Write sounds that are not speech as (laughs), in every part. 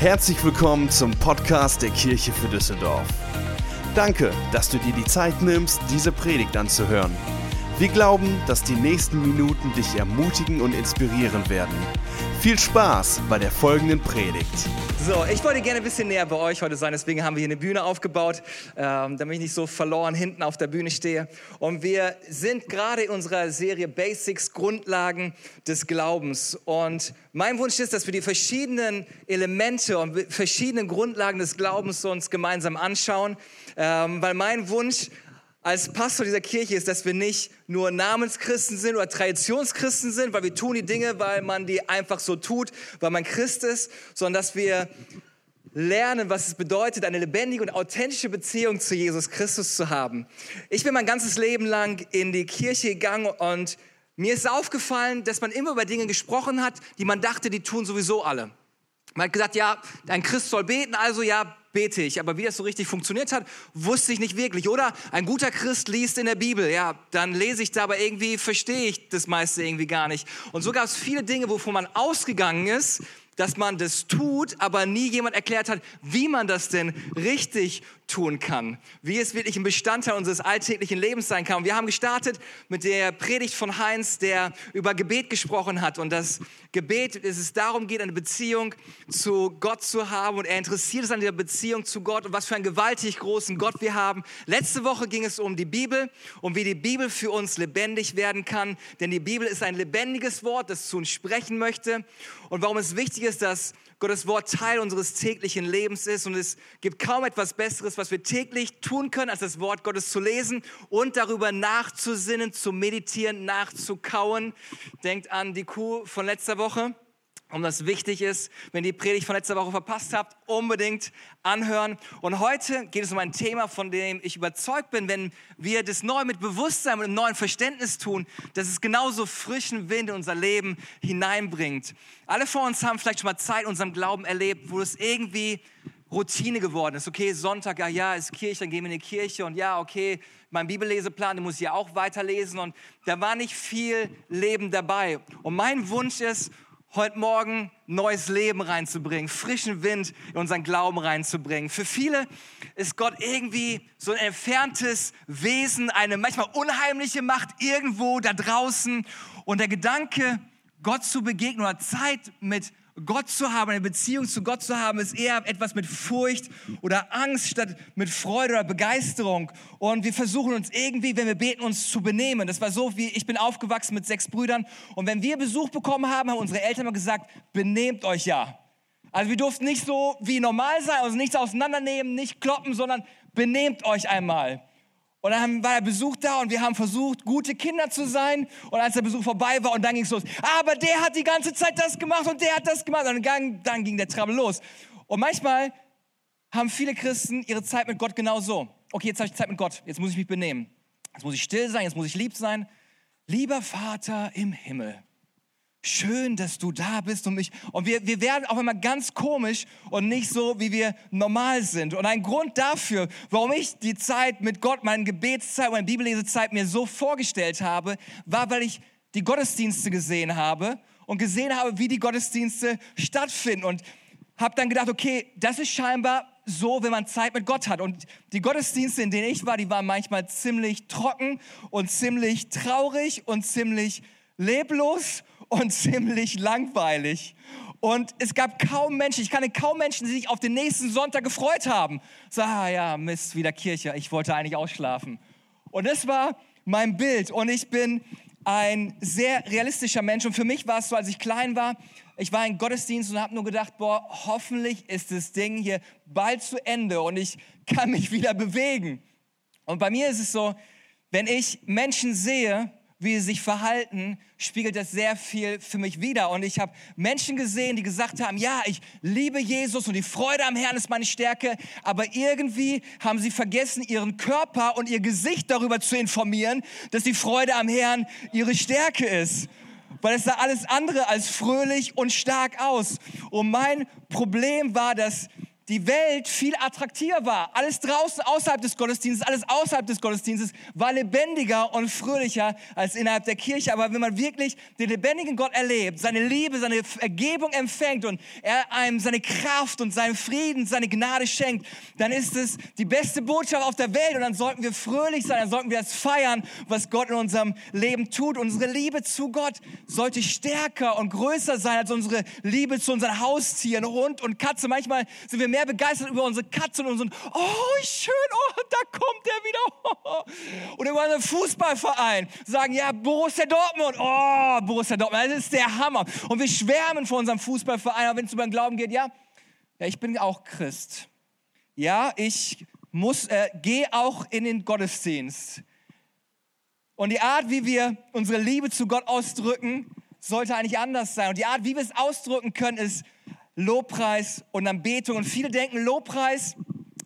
Herzlich willkommen zum Podcast der Kirche für Düsseldorf. Danke, dass du dir die Zeit nimmst, diese Predigt anzuhören. Wir glauben, dass die nächsten Minuten dich ermutigen und inspirieren werden. Viel Spaß bei der folgenden Predigt. So, ich wollte gerne ein bisschen näher bei euch heute sein, deswegen haben wir hier eine Bühne aufgebaut, ähm, damit ich nicht so verloren hinten auf der Bühne stehe. Und wir sind gerade in unserer Serie Basics, Grundlagen des Glaubens. Und mein Wunsch ist, dass wir die verschiedenen Elemente und verschiedenen Grundlagen des Glaubens uns gemeinsam anschauen, ähm, weil mein Wunsch als Pastor dieser Kirche ist, dass wir nicht nur Namenschristen sind oder Traditionschristen sind, weil wir tun die Dinge, weil man die einfach so tut, weil man Christ ist, sondern dass wir lernen, was es bedeutet, eine lebendige und authentische Beziehung zu Jesus Christus zu haben. Ich bin mein ganzes Leben lang in die Kirche gegangen und mir ist aufgefallen, dass man immer über Dinge gesprochen hat, die man dachte, die tun sowieso alle. Man hat gesagt, ja, ein Christ soll beten, also ja, bete ich. Aber wie das so richtig funktioniert hat, wusste ich nicht wirklich. Oder ein guter Christ liest in der Bibel. Ja, dann lese ich da, aber irgendwie verstehe ich das meiste irgendwie gar nicht. Und so gab es viele Dinge, wovon man ausgegangen ist, dass man das tut, aber nie jemand erklärt hat, wie man das denn richtig tun kann, wie es wirklich ein Bestandteil unseres alltäglichen Lebens sein kann. Und wir haben gestartet mit der Predigt von Heinz, der über Gebet gesprochen hat. Und das Gebet, dass es darum geht, eine Beziehung zu Gott zu haben. Und er interessiert ist an der Beziehung zu Gott und was für einen gewaltig großen Gott wir haben. Letzte Woche ging es um die Bibel und wie die Bibel für uns lebendig werden kann, denn die Bibel ist ein lebendiges Wort, das zu uns sprechen möchte. Und warum es wichtig ist, dass Gottes Wort Teil unseres täglichen Lebens ist und es gibt kaum etwas Besseres, was wir täglich tun können, als das Wort Gottes zu lesen und darüber nachzusinnen, zu meditieren, nachzukauen. Denkt an die Kuh von letzter Woche um das wichtig ist, wenn ihr die Predigt von letzter Woche verpasst habt, unbedingt anhören. Und heute geht es um ein Thema, von dem ich überzeugt bin, wenn wir das neu mit Bewusstsein und einem neuen Verständnis tun, dass es genauso frischen Wind in unser Leben hineinbringt. Alle von uns haben vielleicht schon mal Zeit in unserem Glauben erlebt, wo es irgendwie Routine geworden ist. Okay, Sonntag, ja, ja, ist Kirche, dann gehen wir in die Kirche und ja, okay, mein Bibelleseplan, den muss ich ja auch weiterlesen und da war nicht viel Leben dabei. Und mein Wunsch ist, heute Morgen neues Leben reinzubringen, frischen Wind in unseren Glauben reinzubringen. Für viele ist Gott irgendwie so ein entferntes Wesen, eine manchmal unheimliche Macht irgendwo da draußen. Und der Gedanke, Gott zu begegnen oder Zeit mit Gott zu haben, eine Beziehung zu Gott zu haben, ist eher etwas mit Furcht oder Angst statt mit Freude oder Begeisterung. Und wir versuchen uns irgendwie, wenn wir beten, uns zu benehmen. Das war so, wie ich bin aufgewachsen mit sechs Brüdern. Und wenn wir Besuch bekommen haben, haben unsere Eltern mal gesagt, benehmt euch ja. Also wir durften nicht so wie normal sein, also nichts auseinandernehmen, nicht kloppen, sondern benehmt euch einmal. Und dann war der Besuch da und wir haben versucht, gute Kinder zu sein. Und als der Besuch vorbei war und dann ging es los, aber der hat die ganze Zeit das gemacht und der hat das gemacht. Und dann, dann ging der Trouble los. Und manchmal haben viele Christen ihre Zeit mit Gott genau so. Okay, jetzt habe ich Zeit mit Gott, jetzt muss ich mich benehmen. Jetzt muss ich still sein, jetzt muss ich lieb sein. Lieber Vater im Himmel, Schön, dass du da bist und mich. Und wir, wir werden auf einmal ganz komisch und nicht so, wie wir normal sind. Und ein Grund dafür, warum ich die Zeit mit Gott, meine Gebetszeit, meine Bibellesezeit mir so vorgestellt habe, war, weil ich die Gottesdienste gesehen habe und gesehen habe, wie die Gottesdienste stattfinden. Und habe dann gedacht, okay, das ist scheinbar so, wenn man Zeit mit Gott hat. Und die Gottesdienste, in denen ich war, die waren manchmal ziemlich trocken und ziemlich traurig und ziemlich leblos und (laughs) ziemlich langweilig. Und es gab kaum Menschen, ich kannte kaum Menschen, die sich auf den nächsten Sonntag gefreut haben. So, ah ja, Mist, wieder Kirche, ich wollte eigentlich ausschlafen. Und das war mein Bild. Und ich bin ein sehr realistischer Mensch. Und für mich war es so, als ich klein war, ich war in Gottesdienst und habe nur gedacht, boah, hoffentlich ist das Ding hier bald zu Ende und ich kann mich (laughs) wieder bewegen. Und bei mir ist es so, wenn ich Menschen sehe, wie sie sich verhalten, spiegelt das sehr viel für mich wider. Und ich habe Menschen gesehen, die gesagt haben, ja, ich liebe Jesus und die Freude am Herrn ist meine Stärke, aber irgendwie haben sie vergessen, ihren Körper und ihr Gesicht darüber zu informieren, dass die Freude am Herrn ihre Stärke ist. Weil es sah alles andere als fröhlich und stark aus. Und mein Problem war, dass die Welt viel attraktiver war. Alles draußen außerhalb des Gottesdienstes, alles außerhalb des Gottesdienstes war lebendiger und fröhlicher als innerhalb der Kirche. Aber wenn man wirklich den lebendigen Gott erlebt, seine Liebe, seine Ergebung empfängt und er einem seine Kraft und seinen Frieden, seine Gnade schenkt, dann ist es die beste Botschaft auf der Welt und dann sollten wir fröhlich sein, dann sollten wir es feiern, was Gott in unserem Leben tut. Unsere Liebe zu Gott sollte stärker und größer sein als unsere Liebe zu unseren Haustieren, Hund und Katze. Manchmal sind wir mehr begeistert über unsere Katze und unseren, oh, schön, oh, da kommt der wieder. (laughs) Und über unseren Fußballverein sagen, ja, Borussia Dortmund, oh, Borussia Dortmund, das ist der Hammer. Und wir schwärmen vor unserem Fußballverein, aber wenn es über den Glauben geht, ja, ja, ich bin auch Christ. Ja, ich muss, äh, gehe auch in den Gottesdienst. Und die Art, wie wir unsere Liebe zu Gott ausdrücken, sollte eigentlich anders sein. Und die Art, wie wir es ausdrücken können, ist Lobpreis und Anbetung. Und viele denken, Lobpreis,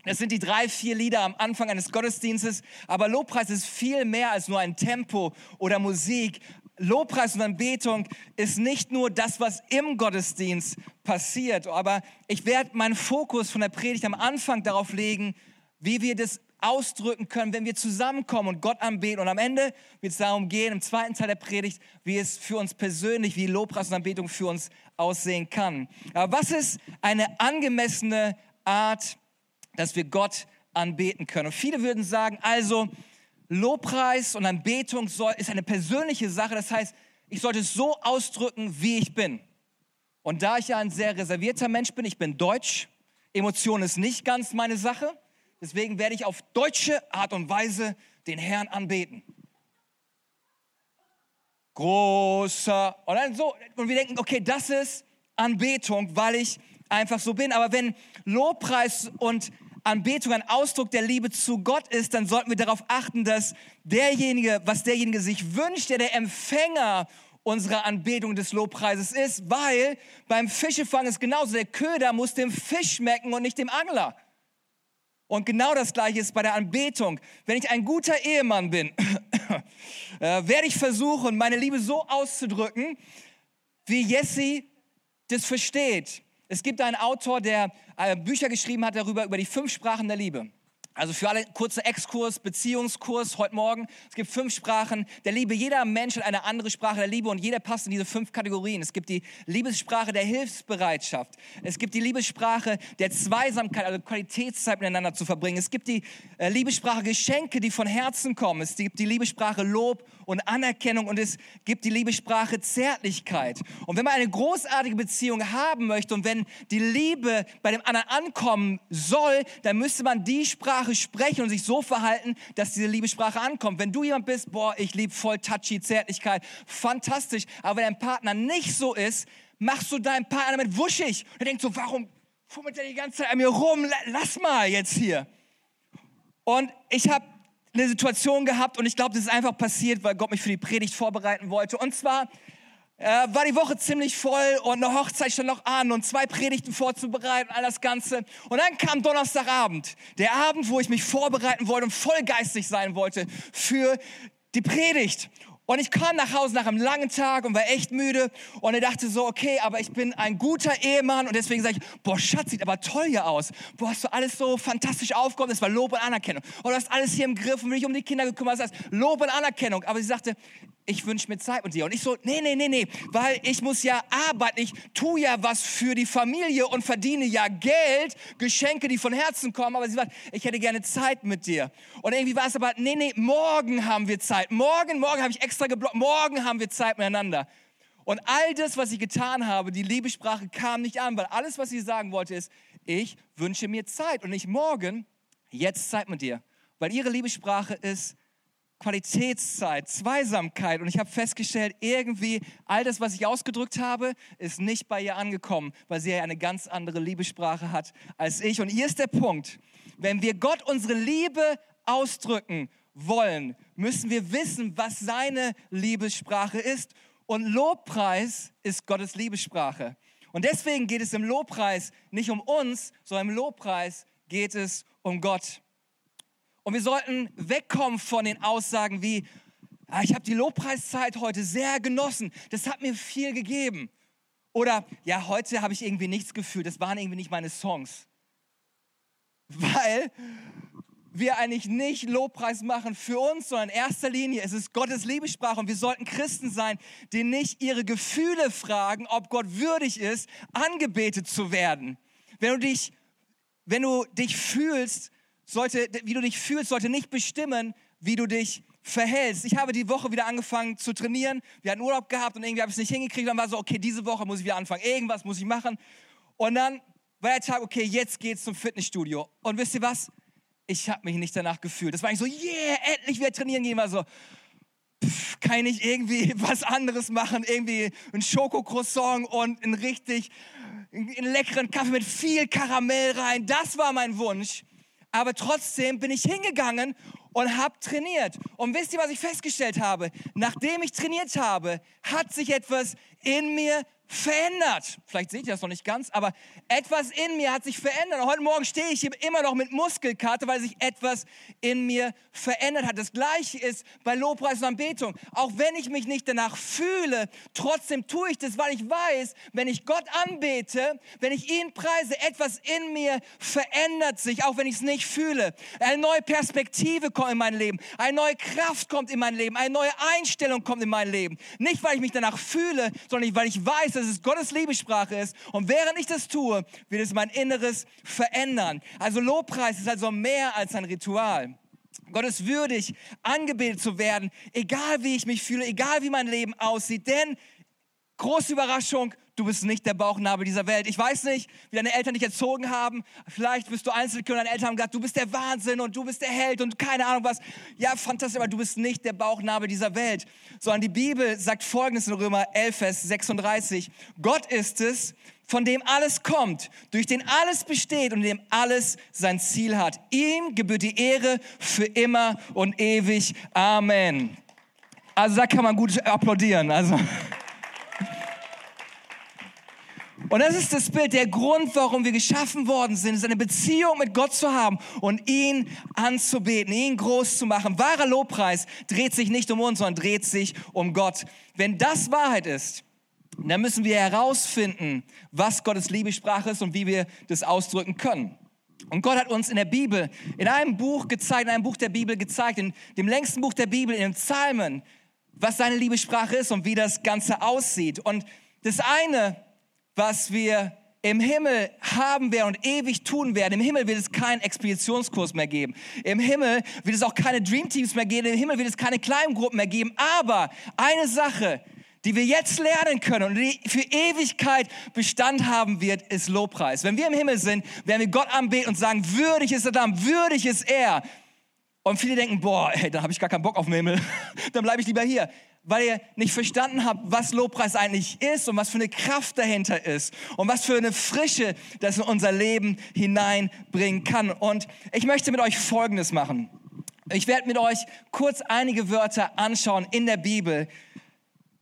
das sind die drei, vier Lieder am Anfang eines Gottesdienstes. Aber Lobpreis ist viel mehr als nur ein Tempo oder Musik. Lobpreis und Anbetung ist nicht nur das, was im Gottesdienst passiert, aber ich werde meinen Fokus von der Predigt am Anfang darauf legen, wie wir das ausdrücken können, wenn wir zusammenkommen und Gott anbeten. Und am Ende wird es darum gehen, im zweiten Teil der Predigt, wie es für uns persönlich, wie Lobpreis und Anbetung für uns aussehen kann. Aber was ist eine angemessene Art, dass wir Gott anbeten können? Und viele würden sagen, also Lobpreis und Anbetung soll, ist eine persönliche Sache. Das heißt, ich sollte es so ausdrücken, wie ich bin. Und da ich ja ein sehr reservierter Mensch bin, ich bin deutsch, Emotion ist nicht ganz meine Sache. Deswegen werde ich auf deutsche Art und Weise den Herrn anbeten. Großer. Und dann so. Und wir denken, okay, das ist Anbetung, weil ich einfach so bin. Aber wenn Lobpreis und Anbetung ein Ausdruck der Liebe zu Gott ist, dann sollten wir darauf achten, dass derjenige, was derjenige sich wünscht, der der Empfänger unserer Anbetung des Lobpreises ist, weil beim Fischefang ist genauso, der Köder muss dem Fisch schmecken und nicht dem Angler. Und genau das Gleiche ist bei der Anbetung. Wenn ich ein guter Ehemann bin, (laughs) werde ich versuchen, meine Liebe so auszudrücken, wie Jesse das versteht. Es gibt einen Autor, der äh, Bücher geschrieben hat darüber, über die fünf Sprachen der Liebe. Also für alle kurzer Exkurs, Beziehungskurs heute Morgen. Es gibt fünf Sprachen der Liebe. Jeder Mensch hat eine andere Sprache der Liebe und jeder passt in diese fünf Kategorien. Es gibt die Liebessprache der Hilfsbereitschaft. Es gibt die Liebessprache der Zweisamkeit, also Qualitätszeit miteinander zu verbringen. Es gibt die äh, Liebessprache Geschenke, die von Herzen kommen. Es gibt die Liebessprache Lob und Anerkennung und es gibt die Liebessprache Zärtlichkeit. Und wenn man eine großartige Beziehung haben möchte und wenn die Liebe bei dem anderen ankommen soll, dann müsste man die Sprache sprechen und sich so verhalten, dass diese Liebessprache ankommt. Wenn du jemand bist, boah, ich liebe voll touchy Zärtlichkeit, fantastisch, aber wenn dein Partner nicht so ist, machst du deinen Partner damit wuschig. Er denkt so, warum fummelt er die ganze Zeit an mir rum? Lass mal jetzt hier. Und ich habe eine Situation gehabt und ich glaube, das ist einfach passiert, weil Gott mich für die Predigt vorbereiten wollte. Und zwar äh, war die Woche ziemlich voll und eine Hochzeit stand noch an und zwei Predigten vorzubereiten, all das Ganze. Und dann kam Donnerstagabend, der Abend, wo ich mich vorbereiten wollte und voll geistig sein wollte für die Predigt. Und ich kam nach Hause nach einem langen Tag und war echt müde und er dachte so, okay, aber ich bin ein guter Ehemann und deswegen sage ich, boah, Schatz, sieht aber toll hier aus. Boah, hast du alles so fantastisch aufgehoben, das war Lob und Anerkennung. Und du hast alles hier im Griff und dich um die Kinder gekümmert, das heißt Lob und Anerkennung. Aber sie sagte, ich wünsche mir Zeit mit dir. Und ich so, nee, nee, nee, nee, weil ich muss ja arbeiten, ich tue ja was für die Familie und verdiene ja Geld, Geschenke, die von Herzen kommen. Aber sie sagt, ich hätte gerne Zeit mit dir. Und irgendwie war es aber, nee, nee, morgen haben wir Zeit. Morgen, morgen habe ich extra geblockt, morgen haben wir Zeit miteinander. Und all das, was ich getan habe, die Liebessprache kam nicht an, weil alles, was sie sagen wollte, ist, ich wünsche mir Zeit und nicht morgen, jetzt Zeit mit dir. Weil ihre Liebessprache ist, Qualitätszeit, Zweisamkeit. Und ich habe festgestellt, irgendwie all das, was ich ausgedrückt habe, ist nicht bei ihr angekommen, weil sie ja eine ganz andere Liebessprache hat als ich. Und hier ist der Punkt. Wenn wir Gott unsere Liebe ausdrücken wollen, müssen wir wissen, was seine Liebessprache ist. Und Lobpreis ist Gottes Liebessprache. Und deswegen geht es im Lobpreis nicht um uns, sondern im Lobpreis geht es um Gott. Und wir sollten wegkommen von den Aussagen wie, ah, ich habe die Lobpreiszeit heute sehr genossen, das hat mir viel gegeben. Oder, ja, heute habe ich irgendwie nichts gefühlt, das waren irgendwie nicht meine Songs. weil wir eigentlich nicht Lobpreis machen für uns, sondern in erster Linie es ist Gottes Liebessprache und wir sollten Christen sein, die nicht ihre Gefühle fragen, ob Gott würdig ist, angebetet zu werden. Wenn du dich, wenn du dich fühlst, sollte, wie du dich fühlst, sollte nicht bestimmen, wie du dich verhältst. Ich habe die Woche wieder angefangen zu trainieren. Wir hatten Urlaub gehabt und irgendwie habe ich es nicht hingekriegt. Dann war so, okay, diese Woche muss ich wieder anfangen. Irgendwas muss ich machen. Und dann war der Tag, okay, jetzt geht's zum Fitnessstudio. Und wisst ihr was? Ich habe mich nicht danach gefühlt. Das war nicht so, yeah, endlich wieder trainieren gehen. War so, pff, kann ich irgendwie (laughs) was anderes machen? Irgendwie ein Schokocroissant und einen richtig einen leckeren Kaffee mit viel Karamell rein. Das war mein Wunsch. Aber trotzdem bin ich hingegangen und habe trainiert. Und wisst ihr, was ich festgestellt habe? Nachdem ich trainiert habe, hat sich etwas in mir verändert. Vielleicht seht ihr das noch nicht ganz, aber etwas in mir hat sich verändert. Und heute Morgen stehe ich hier immer noch mit Muskelkarte, weil sich etwas in mir verändert hat. Das gleiche ist bei Lobpreis und Anbetung. Auch wenn ich mich nicht danach fühle, trotzdem tue ich das, weil ich weiß, wenn ich Gott anbete, wenn ich ihn preise, etwas in mir verändert sich, auch wenn ich es nicht fühle. Eine neue Perspektive kommt in mein Leben, eine neue Kraft kommt in mein Leben, eine neue Einstellung kommt in mein Leben. Nicht, weil ich mich danach fühle, sondern weil ich weiß, dass es Gottes Liebessprache ist. Und während ich das tue, wird es mein Inneres verändern. Also Lobpreis ist also mehr als ein Ritual. Gott ist würdig, angebetet zu werden, egal wie ich mich fühle, egal wie mein Leben aussieht. Denn, große Überraschung, du bist nicht der Bauchnabel dieser Welt. Ich weiß nicht, wie deine Eltern dich erzogen haben. Vielleicht bist du Einzelkind und deine Eltern haben gesagt, du bist der Wahnsinn und du bist der Held und keine Ahnung was. Ja, fantastisch, aber du bist nicht der Bauchnabel dieser Welt. Sondern die Bibel sagt folgendes in Römer 11, Vers 36. Gott ist es, von dem alles kommt, durch den alles besteht und dem alles sein Ziel hat. Ihm gebührt die Ehre für immer und ewig. Amen. Also da kann man gut applaudieren. Also. (laughs) Und das ist das Bild, der Grund, warum wir geschaffen worden sind, ist eine Beziehung mit Gott zu haben und ihn anzubeten, ihn groß zu machen. Wahrer Lobpreis dreht sich nicht um uns, sondern dreht sich um Gott. Wenn das Wahrheit ist, dann müssen wir herausfinden, was Gottes Liebessprache ist und wie wir das ausdrücken können. Und Gott hat uns in der Bibel, in einem Buch gezeigt, in einem Buch der Bibel gezeigt, in dem längsten Buch der Bibel, in den Psalmen, was seine Liebessprache ist und wie das Ganze aussieht. Und das eine was wir im Himmel haben werden und ewig tun werden. Im Himmel wird es keinen Expeditionskurs mehr geben. Im Himmel wird es auch keine Dreamteams mehr geben. Im Himmel wird es keine Kleingruppen mehr geben. Aber eine Sache, die wir jetzt lernen können und die für Ewigkeit Bestand haben wird, ist Lobpreis. Wenn wir im Himmel sind, werden wir Gott anbeten und sagen, würdig ist Adam, würdig ist er. Und viele denken, boah, ey, dann habe ich gar keinen Bock auf den Himmel. (laughs) dann bleibe ich lieber hier weil ihr nicht verstanden habt, was Lobpreis eigentlich ist und was für eine Kraft dahinter ist und was für eine Frische das in unser Leben hineinbringen kann. Und ich möchte mit euch Folgendes machen. Ich werde mit euch kurz einige Wörter anschauen in der Bibel,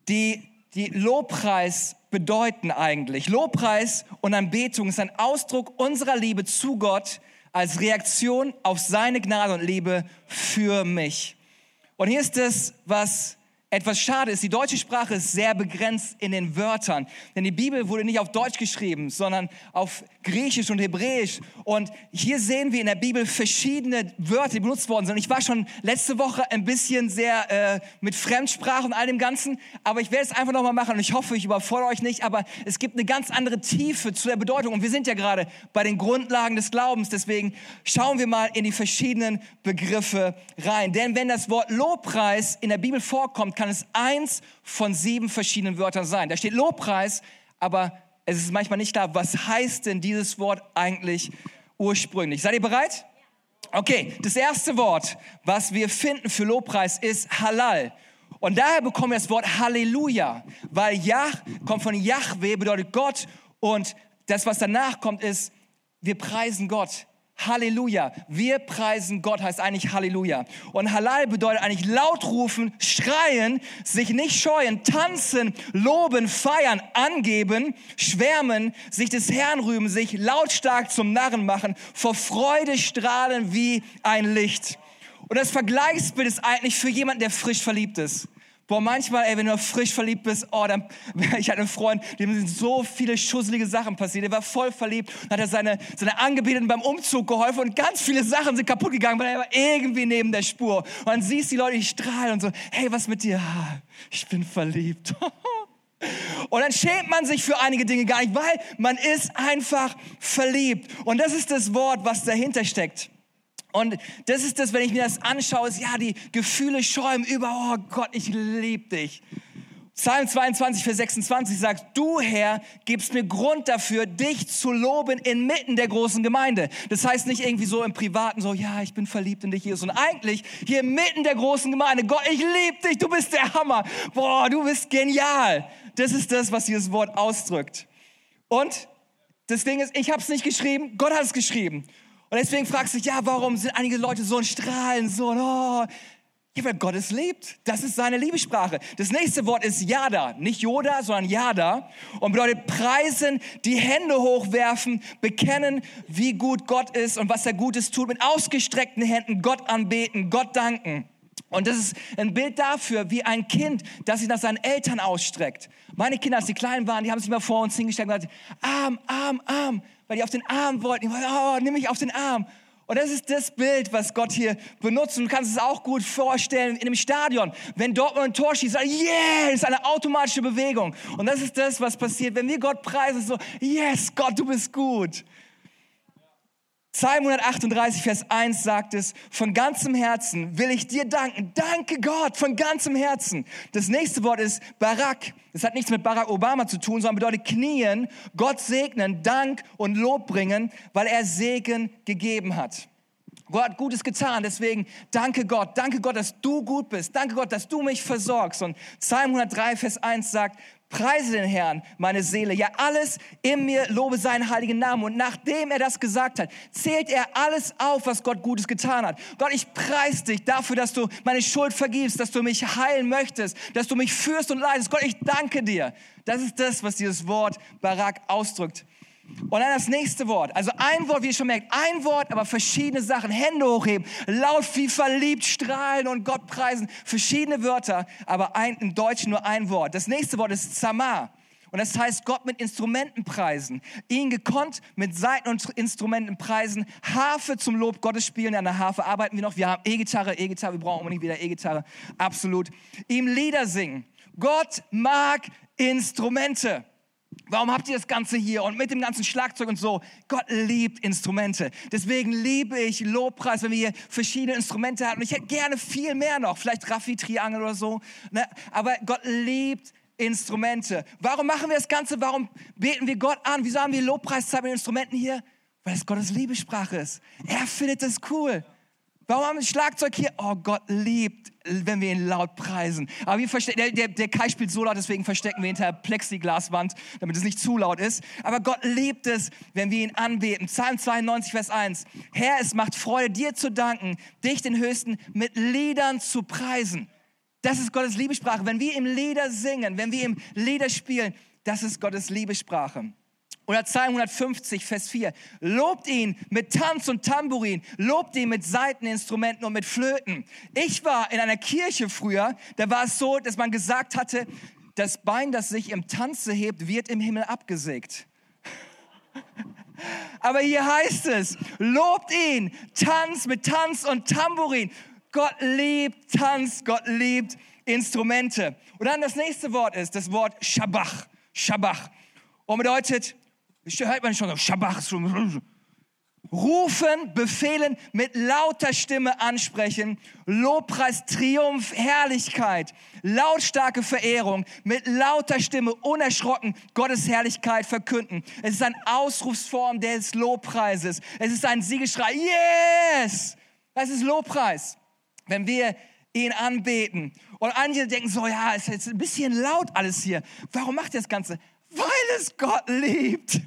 die die Lobpreis bedeuten eigentlich. Lobpreis und Anbetung ist ein Ausdruck unserer Liebe zu Gott als Reaktion auf seine Gnade und Liebe für mich. Und hier ist es, was etwas schade ist, die deutsche Sprache ist sehr begrenzt in den Wörtern, denn die Bibel wurde nicht auf Deutsch geschrieben, sondern auf Griechisch und Hebräisch. Und hier sehen wir in der Bibel verschiedene Wörter, die benutzt worden sind. Ich war schon letzte Woche ein bisschen sehr äh, mit Fremdsprache und all dem Ganzen, aber ich werde es einfach nochmal machen und ich hoffe, ich überfordere euch nicht, aber es gibt eine ganz andere Tiefe zu der Bedeutung. Und wir sind ja gerade bei den Grundlagen des Glaubens, deswegen schauen wir mal in die verschiedenen Begriffe rein. Denn wenn das Wort Lobpreis in der Bibel vorkommt, kann es eins von sieben verschiedenen Wörtern sein. Da steht Lobpreis, aber es ist manchmal nicht klar, was heißt denn dieses Wort eigentlich ursprünglich. Seid ihr bereit? Okay, das erste Wort, was wir finden für Lobpreis, ist Halal. Und daher bekommen wir das Wort Halleluja, weil Yah kommt von Yahweh, bedeutet Gott. Und das, was danach kommt, ist, wir preisen Gott. Halleluja. Wir preisen Gott heißt eigentlich Halleluja. Und Halal bedeutet eigentlich laut rufen, schreien, sich nicht scheuen, tanzen, loben, feiern, angeben, schwärmen, sich des Herrn rühmen, sich lautstark zum Narren machen, vor Freude strahlen wie ein Licht. Und das Vergleichsbild ist eigentlich für jemanden, der frisch verliebt ist. Boah, manchmal, ey, wenn du frisch verliebt bist, oh, dann, (laughs) ich hatte einen Freund, dem sind so viele schusselige Sachen passiert. Der war voll verliebt, hat er seine, seine Angebeteten beim Umzug geholfen und ganz viele Sachen sind kaputt gegangen, weil er war irgendwie neben der Spur. Und dann siehst die Leute, die strahlen und so, hey, was mit dir? (laughs) Ich bin verliebt. (laughs) Und dann schämt man sich für einige Dinge gar nicht, weil man ist einfach verliebt. Und das ist das Wort, was dahinter steckt. Und das ist das, wenn ich mir das anschaue, ist ja, die Gefühle schäumen über, oh Gott, ich liebe dich. Psalm 22, Vers 26 sagt, du Herr gibst mir Grund dafür, dich zu loben inmitten der großen Gemeinde. Das heißt nicht irgendwie so im Privaten, so, ja, ich bin verliebt in dich, Jesus. Und eigentlich hier mitten der großen Gemeinde, Gott, ich liebe dich, du bist der Hammer. Boah, du bist genial. Das ist das, was dieses Wort ausdrückt. Und das Ding ist, ich habe es nicht geschrieben, Gott hat es geschrieben. Und deswegen fragst du dich, ja, warum sind einige Leute so ein Strahlen, so, oh, ja, weil Gott es liebt. Das ist seine Liebessprache. Das nächste Wort ist Yada. Nicht Yoda, sondern Yada. Und bedeutet preisen, die Hände hochwerfen, bekennen, wie gut Gott ist und was er Gutes tut. Mit ausgestreckten Händen Gott anbeten, Gott danken. Und das ist ein Bild dafür, wie ein Kind, das sich nach seinen Eltern ausstreckt. Meine Kinder, als sie klein waren, die haben sich mal vor uns hingestellt und gesagt, Arm, Arm, Arm, weil die auf den Arm wollten. Die wollten, oh, nimm mich auf den Arm. Und das ist das Bild, was Gott hier benutzt. Und du kannst es auch gut vorstellen in einem Stadion. Wenn Dortmund ein Tor schießt, yeah, das ist eine automatische Bewegung. Und das ist das, was passiert. Wenn wir Gott preisen, so, yes, Gott, du bist gut. Psalm 138, Vers 1 sagt es, von ganzem Herzen will ich dir danken. Danke Gott, von ganzem Herzen. Das nächste Wort ist Barak. Das hat nichts mit Barack Obama zu tun, sondern bedeutet knien, Gott segnen, Dank und Lob bringen, weil er Segen gegeben hat. Gott hat Gutes getan, deswegen danke Gott, danke Gott, dass du gut bist, danke Gott, dass du mich versorgst. Und Psalm 103, Vers 1 sagt, Preise den Herrn, meine Seele. Ja, alles in mir lobe seinen heiligen Namen. Und nachdem er das gesagt hat, zählt er alles auf, was Gott Gutes getan hat. Gott, ich preise dich dafür, dass du meine Schuld vergibst, dass du mich heilen möchtest, dass du mich führst und leidest. Gott, ich danke dir. Das ist das, was dieses Wort Barak ausdrückt. Und dann das nächste Wort. Also ein Wort, wie ihr schon merkt, ein Wort, aber verschiedene Sachen. Hände hochheben, laut wie verliebt strahlen und Gott preisen. Verschiedene Wörter, aber ein, im Deutschen nur ein Wort. Das nächste Wort ist Zamar. Und das heißt, Gott mit Instrumenten preisen. Ihn gekonnt mit Seiten und Instrumenten preisen. Harfe zum Lob Gottes spielen. An der Harfe arbeiten wir noch. Wir haben E-Gitarre, E-Gitarre, wir brauchen unbedingt wieder E-Gitarre. Absolut. Ihm Lieder singen. Gott mag Instrumente. Warum habt ihr das Ganze hier und mit dem ganzen Schlagzeug und so? Gott liebt Instrumente. Deswegen liebe ich Lobpreis, wenn wir hier verschiedene Instrumente haben. Und ich hätte gerne viel mehr noch, vielleicht Raffi-Triangel oder so. Ne? Aber Gott liebt Instrumente. Warum machen wir das Ganze? Warum beten wir Gott an? Wieso haben wir Lobpreiszeit mit Instrumenten hier? Weil es Gottes Liebessprache ist. Er findet das cool. Warum haben wir Schlagzeug hier? Oh, Gott liebt, wenn wir ihn laut preisen. Aber wir der, der, der Kai spielt so laut, deswegen verstecken wir hinter Plexiglaswand, damit es nicht zu laut ist. Aber Gott liebt es, wenn wir ihn anbeten. Psalm 92, Vers 1. Herr, es macht Freude, dir zu danken, dich, den Höchsten, mit Liedern zu preisen. Das ist Gottes Liebessprache. Wenn wir ihm Lieder singen, wenn wir ihm Lieder spielen, das ist Gottes Liebessprache. Oder Psalm 150, Vers 4. Lobt ihn mit Tanz und Tambourin. Lobt ihn mit Saiteninstrumenten und mit Flöten. Ich war in einer Kirche früher, da war es so, dass man gesagt hatte, das Bein, das sich im Tanze hebt, wird im Himmel abgesägt. (laughs) Aber hier heißt es, lobt ihn, Tanz mit Tanz und Tambourin. Gott liebt Tanz, Gott liebt Instrumente. Und dann das nächste Wort ist das Wort Shabach. Shabach. Und bedeutet hört man schon so, Schabach, rufen, befehlen, mit lauter Stimme ansprechen, Lobpreis, Triumph, Herrlichkeit, lautstarke Verehrung, mit lauter Stimme unerschrocken Gottes Herrlichkeit verkünden. Es ist eine Ausrufsform des Lobpreises. Es ist ein Siegeschrei. Yes! Das ist Lobpreis. Wenn wir ihn anbeten. Und einige denken so, ja, ist jetzt ein bisschen laut alles hier. Warum macht er das Ganze? Weil es Gott liebt.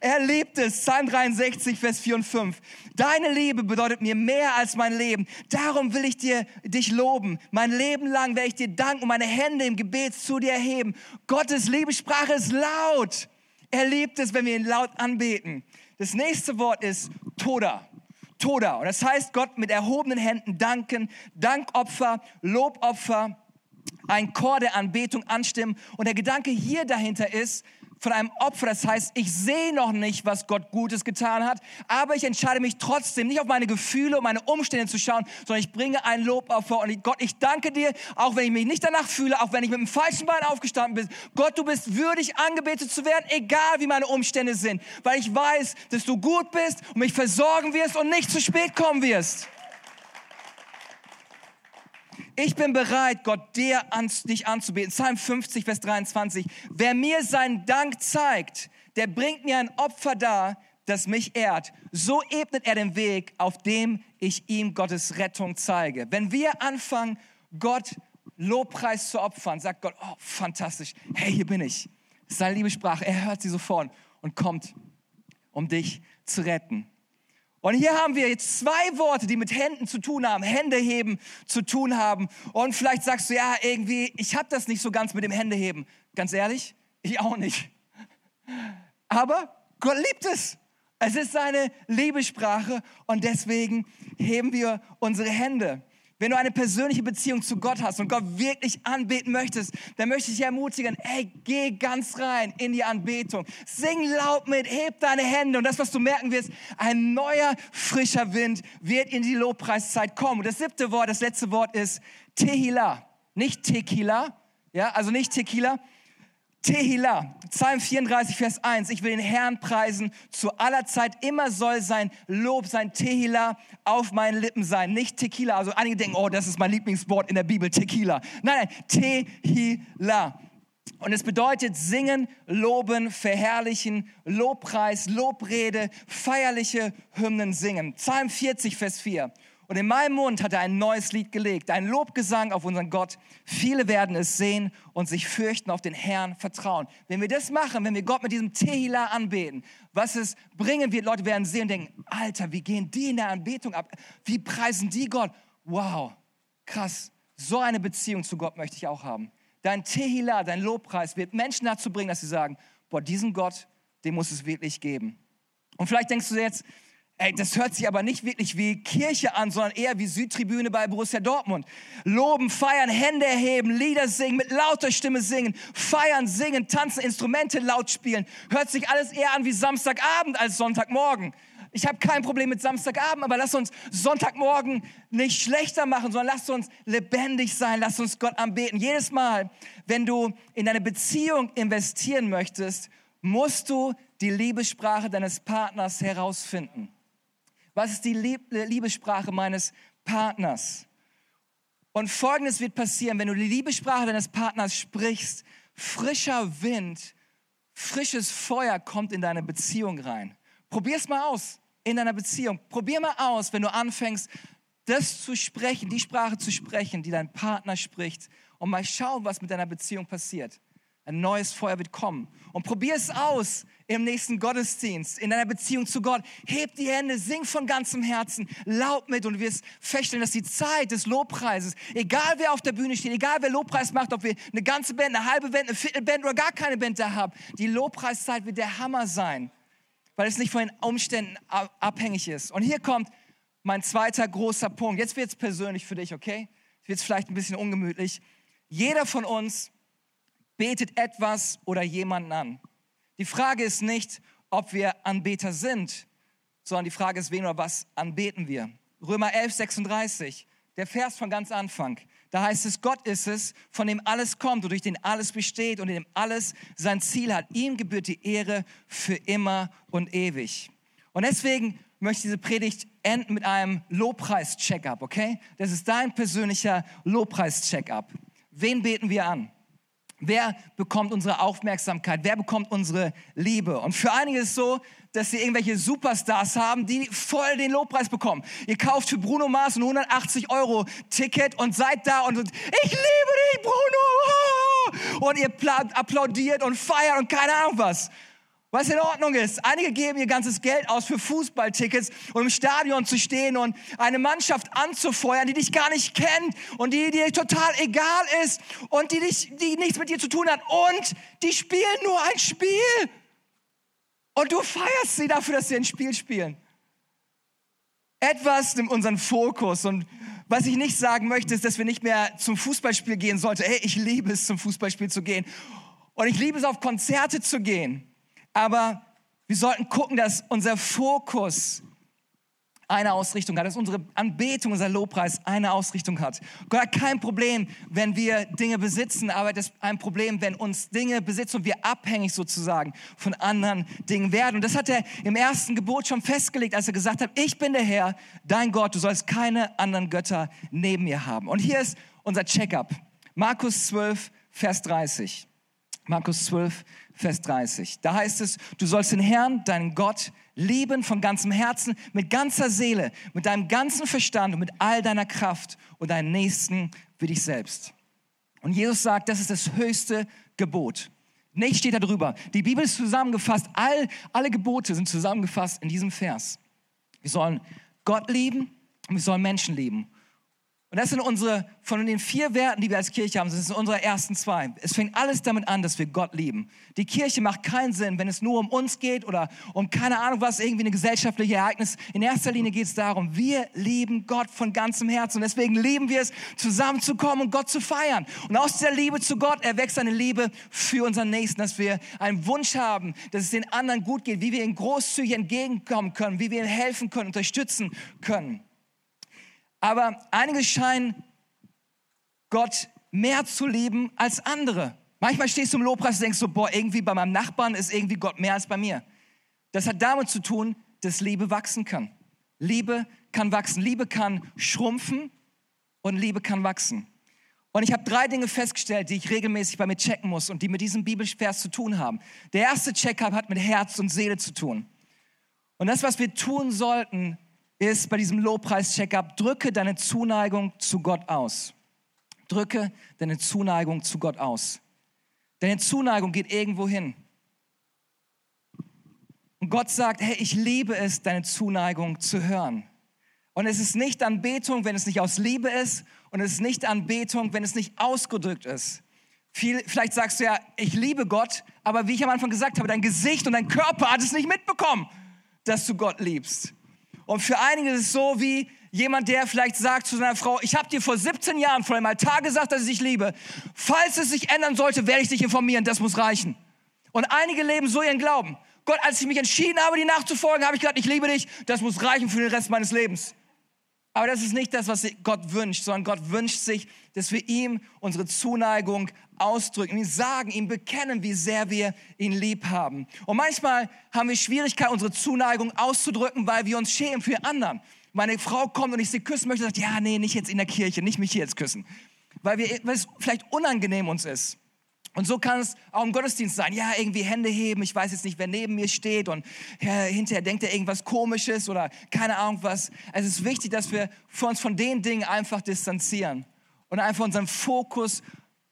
Er liebt es. Psalm 63, Vers 4 und 5. Deine Liebe bedeutet mir mehr als mein Leben. Darum will ich dir, dich loben. Mein Leben lang werde ich dir danken und meine Hände im Gebet zu dir erheben. Gottes Liebessprache ist laut. Er liebt es, wenn wir ihn laut anbeten. Das nächste Wort ist Toda. Toda. Und das heißt, Gott mit erhobenen Händen danken, Dankopfer, Lobopfer. einen Chor der Anbetung anstimmen. Und der Gedanke hier dahinter ist, von einem Opfer. Das heißt, ich sehe noch nicht, was Gott Gutes getan hat, aber ich entscheide mich trotzdem, nicht auf meine Gefühle und meine Umstände zu schauen, sondern ich bringe ein Lobopfer. Und Gott, ich danke dir, auch wenn ich mich nicht danach fühle, auch wenn ich mit dem falschen Bein aufgestanden bin. Gott, du bist würdig, angebetet zu werden, egal wie meine Umstände sind, weil ich weiß, dass du gut bist und mich versorgen wirst und nicht zu spät kommen wirst. Ich bin bereit, Gott dir an, dich anzubeten. Psalm 50, Vers 23. Wer mir seinen Dank zeigt, der bringt mir ein Opfer dar, das mich ehrt. So ebnet er den Weg, auf dem ich ihm Gottes Rettung zeige. Wenn wir anfangen, Gott Lobpreis zu opfern, sagt Gott, oh, fantastisch, hey, hier bin ich. Seine Liebessprache. Er hört sie sofort und kommt, um dich zu retten. Und hier haben wir jetzt zwei Worte, die mit Händen zu tun haben, Hände heben zu tun haben. Und vielleicht sagst du, ja, irgendwie, ich habe das nicht so ganz mit dem Händeheben. Ganz ehrlich, ich auch nicht. Aber Gott liebt es. Es ist seine Liebessprache und deswegen heben wir unsere Hände. Wenn du eine persönliche Beziehung zu Gott hast und Gott wirklich anbeten möchtest, dann möchte ich dich ermutigen, ey, geh ganz rein in die Anbetung. Sing laut mit, heb deine Hände und das, was du merken wirst, ein neuer, frischer Wind wird in die Lobpreiszeit kommen. Und das siebte Wort, das letzte Wort ist Tehila. Nicht Tequila, ja, also nicht Tequila, Tehila, Psalm 34, Vers 1. Ich will den Herrn preisen zu aller Zeit. Immer soll sein Lob, sein Tehila auf meinen Lippen sein. Nicht Tequila. Also einige denken, oh, das ist mein Lieblingswort in der Bibel, Tequila. Nein, nein, Tehila. Und es bedeutet singen, loben, verherrlichen, Lobpreis, Lobrede, feierliche Hymnen singen. Psalm 40, Vers 4. Und in meinem Mund hat er ein neues Lied gelegt, ein Lobgesang auf unseren Gott. Viele werden es sehen und sich fürchten, auf den Herrn vertrauen. Wenn wir das machen, wenn wir Gott mit diesem Tehila anbeten, was es bringen wird, Leute werden sehen und denken, Alter, wie gehen die in der Anbetung ab? Wie preisen die Gott? Wow, krass. So eine Beziehung zu Gott möchte ich auch haben. Dein Tehila, dein Lobpreis wird Menschen dazu bringen, dass sie sagen, boah, diesen Gott, den muss es wirklich geben. Und vielleicht denkst du jetzt, Ey, das hört sich aber nicht wirklich wie Kirche an, sondern eher wie Südtribüne bei Borussia Dortmund. Loben, feiern, Hände erheben, Lieder singen, mit lauter Stimme singen, feiern, singen, tanzen, Instrumente laut spielen. Hört sich alles eher an wie Samstagabend als Sonntagmorgen. Ich habe kein Problem mit Samstagabend, aber lass uns Sonntagmorgen nicht schlechter machen, sondern lass uns lebendig sein, lass uns Gott anbeten. Jedes Mal, wenn du in deine Beziehung investieren möchtest, musst du die Liebessprache deines Partners herausfinden. Was ist die Liebessprache meines Partners? Und Folgendes wird passieren, wenn du die Liebessprache deines Partners sprichst, frischer Wind, frisches Feuer kommt in deine Beziehung rein. Probier es mal aus in deiner Beziehung. Probier mal aus, wenn du anfängst, das zu sprechen, die Sprache zu sprechen, die dein Partner spricht und mal schauen, was mit deiner Beziehung passiert. Ein neues Feuer wird kommen. Und probier es aus im nächsten Gottesdienst, in deiner Beziehung zu Gott. Heb die Hände, sing von ganzem Herzen, laut mit und du wirst feststellen, dass die Zeit des Lobpreises, egal wer auf der Bühne steht, egal wer Lobpreis macht, ob wir eine ganze Band, eine halbe Band, eine Viertelband oder gar keine Band da haben, die Lobpreiszeit wird der Hammer sein, weil es nicht von den Umständen abhängig ist. Und hier kommt mein zweiter großer Punkt. Jetzt wird es persönlich für dich, okay? Jetzt wird es vielleicht ein bisschen ungemütlich. Jeder von uns betet etwas oder jemanden an. Die Frage ist nicht, ob wir Anbeter sind, sondern die Frage ist, wen oder was anbeten wir. Römer 11, 36, der Vers von ganz Anfang. Da heißt es, Gott ist es, von dem alles kommt und durch den alles besteht und in dem alles sein Ziel hat. Ihm gebührt die Ehre für immer und ewig. Und deswegen möchte ich diese Predigt enden mit einem Lobpreis-Check-up, okay? Das ist dein persönlicher Lobpreis-Check-up. Wen beten wir an? Wer bekommt unsere Aufmerksamkeit? Wer bekommt unsere Liebe? Und für einige ist es so, dass sie irgendwelche Superstars haben, die voll den Lobpreis bekommen. Ihr kauft für Bruno Mars ein 180 Euro Ticket und seid da und ich liebe dich, Bruno! Und ihr applaudiert und feiert und keine Ahnung was was in Ordnung ist. Einige geben ihr ganzes Geld aus für Fußballtickets, um im Stadion zu stehen und eine Mannschaft anzufeuern, die dich gar nicht kennt und die dir total egal ist und die, dich, die nichts mit dir zu tun hat. Und die spielen nur ein Spiel. Und du feierst sie dafür, dass sie ein Spiel spielen. Etwas nimmt unseren Fokus und was ich nicht sagen möchte, ist, dass wir nicht mehr zum Fußballspiel gehen sollten. Hey, ich liebe es, zum Fußballspiel zu gehen. Und ich liebe es, auf Konzerte zu gehen. Aber wir sollten gucken, dass unser Fokus eine Ausrichtung hat, dass unsere Anbetung, unser Lobpreis eine Ausrichtung hat. Gott hat kein Problem, wenn wir Dinge besitzen, aber das ist ein Problem, wenn uns Dinge besitzen und wir abhängig sozusagen von anderen Dingen werden. Und das hat er im ersten Gebot schon festgelegt, als er gesagt hat, ich bin der Herr, dein Gott, du sollst keine anderen Götter neben mir haben. Und hier ist unser Checkup. Markus 12, Vers 30. Markus 12, Vers 30. Da heißt es, du sollst den Herrn, deinen Gott, lieben von ganzem Herzen, mit ganzer Seele, mit deinem ganzen Verstand und mit all deiner Kraft und deinen Nächsten wie dich selbst. Und Jesus sagt, das ist das höchste Gebot. Nichts steht da drüber. Die Bibel ist zusammengefasst, all, alle Gebote sind zusammengefasst in diesem Vers. Wir sollen Gott lieben und wir sollen Menschen lieben. Und das sind unsere, von den vier Werten, die wir als Kirche haben, das sind unsere ersten zwei. Es fängt alles damit an, dass wir Gott lieben. Die Kirche macht keinen Sinn, wenn es nur um uns geht oder um keine Ahnung was, irgendwie ein gesellschaftliches Ereignis. In erster Linie geht es darum, wir lieben Gott von ganzem Herzen. Und deswegen lieben wir es, zusammenzukommen und Gott zu feiern. Und aus dieser Liebe zu Gott erwächst eine Liebe für unseren Nächsten, dass wir einen Wunsch haben, dass es den anderen gut geht, wie wir ihnen großzügig entgegenkommen können, wie wir ihnen helfen können, unterstützen können. Aber einige scheinen Gott mehr zu lieben als andere. Manchmal stehst du im Lobpreis und denkst so, boah, irgendwie bei meinem Nachbarn ist irgendwie Gott mehr als bei mir. Das hat damit zu tun, dass Liebe wachsen kann. Liebe kann wachsen. Liebe kann schrumpfen und Liebe kann wachsen. Und ich habe drei Dinge festgestellt, die ich regelmäßig bei mir checken muss und die mit diesem Bibelvers zu tun haben. Der erste Check-up hat mit Herz und Seele zu tun. Und das, was wir tun sollten, ist bei diesem Lobpreis-Checkup, drücke deine Zuneigung zu Gott aus. Drücke deine Zuneigung zu Gott aus. Deine Zuneigung geht irgendwo hin. Und Gott sagt, hey, ich liebe es, deine Zuneigung zu hören. Und es ist nicht Anbetung, wenn es nicht aus Liebe ist. Und es ist nicht Anbetung, wenn es nicht ausgedrückt ist. Viel, vielleicht sagst du ja, ich liebe Gott, aber wie ich am Anfang gesagt habe, dein Gesicht und dein Körper hat es nicht mitbekommen, dass du Gott liebst. Und für einige ist es so wie jemand, der vielleicht sagt zu seiner Frau, ich habe dir vor 17 Jahren vor dem Altar gesagt, dass ich dich liebe. Falls es sich ändern sollte, werde ich dich informieren, das muss reichen. Und einige leben so ihren Glauben. Gott, als ich mich entschieden habe, die nachzufolgen, habe ich gesagt, ich liebe dich, das muss reichen für den Rest meines Lebens. Aber das ist nicht das, was Gott wünscht, sondern Gott wünscht sich, dass wir ihm unsere Zuneigung ausdrücken, ihm sagen, ihm bekennen, wie sehr wir ihn lieb haben. Und manchmal haben wir Schwierigkeit, unsere Zuneigung auszudrücken, weil wir uns schämen für anderen. Meine Frau kommt und ich sie küssen möchte, sagt, ja, nee, nicht jetzt in der Kirche, nicht mich hier jetzt küssen. Weil, wir, weil es vielleicht unangenehm uns ist. Und so kann es auch im Gottesdienst sein. Ja, irgendwie Hände heben. Ich weiß jetzt nicht, wer neben mir steht und ja, hinterher denkt er irgendwas Komisches oder keine Ahnung was. Es ist wichtig, dass wir uns von den Dingen einfach distanzieren und einfach unseren Fokus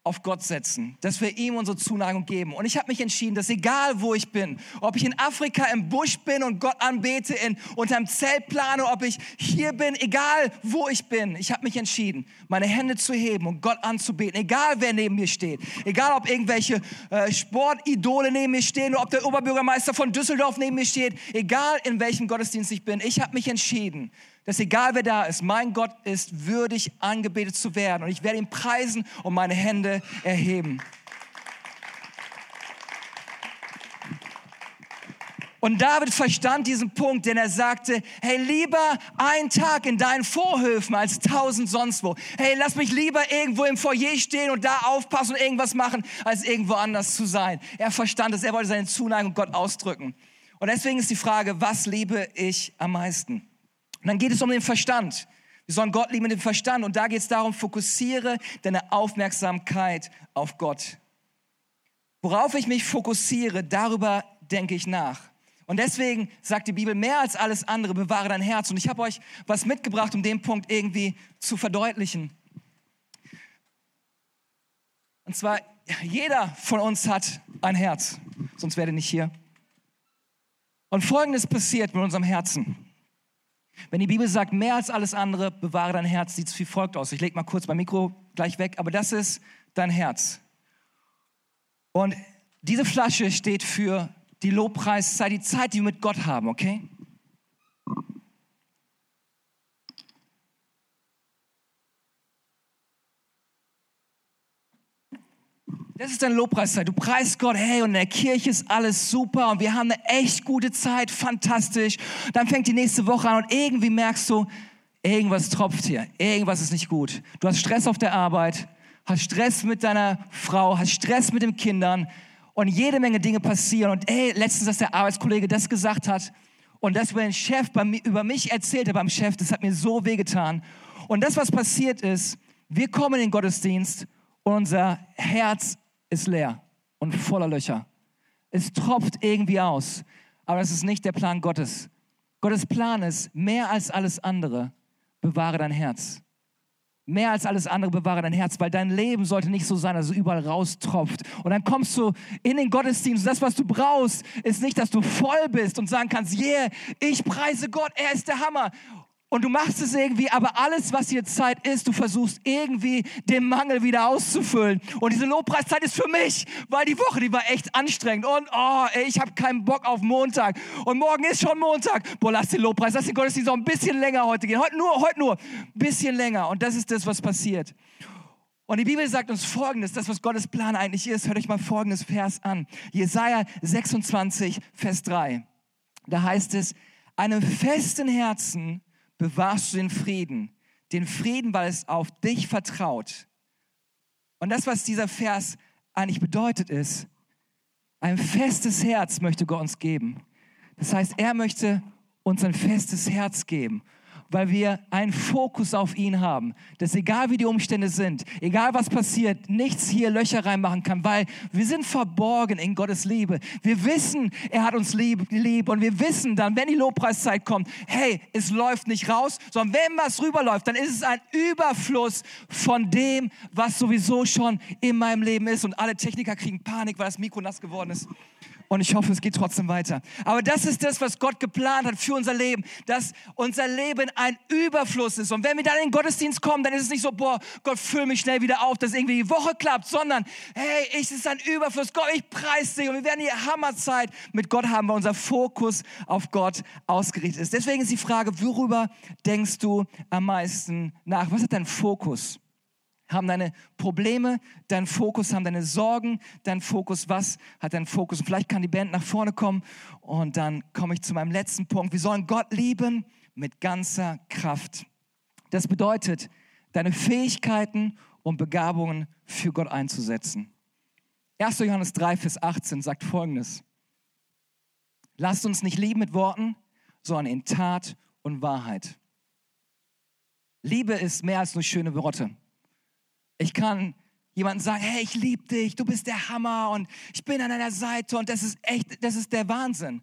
auf Gott setzen, dass wir ihm unsere Zuneigung geben. Und ich habe mich entschieden, dass egal wo ich bin, ob ich in Afrika im Busch bin und Gott anbete, in, unter einem Zelt plane, ob ich hier bin, egal wo ich bin, ich habe mich entschieden, meine Hände zu heben und Gott anzubeten, egal wer neben mir steht, egal ob irgendwelche äh, Sportidole neben mir stehen oder ob der Oberbürgermeister von Düsseldorf neben mir steht, egal in welchem Gottesdienst ich bin, ich habe mich entschieden, dass egal wer da ist, mein Gott ist würdig angebetet zu werden und ich werde ihn preisen und meine Hände erheben. Und David verstand diesen Punkt, denn er sagte, hey, lieber ein Tag in deinen Vorhöfen als tausend sonst wo. Hey, lass mich lieber irgendwo im Foyer stehen und da aufpassen und irgendwas machen, als irgendwo anders zu sein. Er verstand es, er wollte seine Zuneigung Gott ausdrücken. Und deswegen ist die Frage, was liebe ich am meisten? Und dann geht es um den Verstand. Wir sollen Gott lieben mit dem Verstand. Und da geht es darum, fokussiere deine Aufmerksamkeit auf Gott. Worauf ich mich fokussiere, darüber denke ich nach. Und deswegen sagt die Bibel, mehr als alles andere, bewahre dein Herz. Und ich habe euch was mitgebracht, um den Punkt irgendwie zu verdeutlichen. Und zwar, jeder von uns hat ein Herz, sonst wäre nicht hier. Und Folgendes passiert mit unserem Herzen. Wenn die Bibel sagt, mehr als alles andere, bewahre dein Herz, sieht es wie folgt aus. Ich lege mal kurz mein Mikro gleich weg, aber das ist dein Herz. Und diese Flasche steht für die Lobpreiszeit, die Zeit, die wir mit Gott haben, okay? Das ist deine Lobpreiszeit. Du preist Gott, hey, und in der Kirche ist alles super und wir haben eine echt gute Zeit, fantastisch. Dann fängt die nächste Woche an und irgendwie merkst du, irgendwas tropft hier, irgendwas ist nicht gut. Du hast Stress auf der Arbeit, hast Stress mit deiner Frau, hast Stress mit den Kindern und jede Menge Dinge passieren. Und ey, letztens, dass der Arbeitskollege das gesagt hat und das über den Chef über mich erzählte beim Chef, das hat mir so wehgetan. Und das, was passiert ist, wir kommen in den Gottesdienst und unser Herz ist leer und voller Löcher. Es tropft irgendwie aus, aber das ist nicht der Plan Gottes. Gottes Plan ist, mehr als alles andere, bewahre dein Herz. Mehr als alles andere bewahre dein Herz, weil dein Leben sollte nicht so sein, dass es überall raustropft. Und dann kommst du in den Gottesdienst. Das, was du brauchst, ist nicht, dass du voll bist und sagen kannst, yeah, ich preise Gott, er ist der Hammer und du machst es irgendwie, aber alles, was hier Zeit ist, du versuchst irgendwie den Mangel wieder auszufüllen. Und diese Lobpreiszeit ist für mich, weil die Woche, die war echt anstrengend. Und oh, ey, ich habe keinen Bock auf Montag. Und morgen ist schon Montag. Boah, lass den Lobpreis, lass den Gottesdienst auch ein bisschen länger heute gehen. Heute nur, heute nur, ein bisschen länger. Und das ist das, was passiert. Und die Bibel sagt uns Folgendes, das, was Gottes Plan eigentlich ist. Hört euch mal folgendes Vers an. Jesaja 26, Vers 3. Da heißt es, einem festen Herzen bewahrst du den Frieden. Den Frieden, weil es auf dich vertraut. Und das, was dieser Vers eigentlich bedeutet, ist, ein festes Herz möchte Gott uns geben. Das heißt, er möchte uns ein festes Herz geben weil wir einen Fokus auf ihn haben. Dass egal wie die Umstände sind, egal was passiert, nichts hier Löcher reinmachen kann, weil wir sind verborgen in Gottes Liebe. Wir wissen, er hat uns lieb, lieb und wir wissen dann, wenn die Lobpreiszeit kommt, hey, es läuft nicht raus, sondern wenn was rüberläuft, dann ist es ein Überfluss von dem, was sowieso schon in meinem Leben ist und alle Techniker kriegen Panik, weil das Mikro nass geworden ist. Und ich hoffe, es geht trotzdem weiter. Aber das ist das, was Gott geplant hat für unser Leben, dass unser Leben ein Überfluss ist. Und wenn wir dann in den Gottesdienst kommen, dann ist es nicht so, boah, Gott, füll mich schnell wieder auf, dass irgendwie die Woche klappt, sondern, hey, es ist ein Überfluss. Gott, ich preise dich. Und wir werden die Hammerzeit mit Gott haben, weil unser Fokus auf Gott ausgerichtet ist. Deswegen ist die Frage, worüber denkst du am meisten nach? Was ist dein Fokus? Haben deine Probleme, dein Fokus, haben deine Sorgen, dein Fokus, was hat dein Fokus? Und vielleicht kann die Band nach vorne kommen und dann komme ich zu meinem letzten Punkt. Wir sollen Gott lieben mit ganzer Kraft. Das bedeutet, deine Fähigkeiten und Begabungen für Gott einzusetzen. 1. Johannes 3, Vers 18 sagt folgendes. Lasst uns nicht lieben mit Worten, sondern in Tat und Wahrheit. Liebe ist mehr als nur schöne Worte. Ich kann jemandem sagen, hey, ich liebe dich, du bist der Hammer und ich bin an deiner Seite und das ist echt, das ist der Wahnsinn.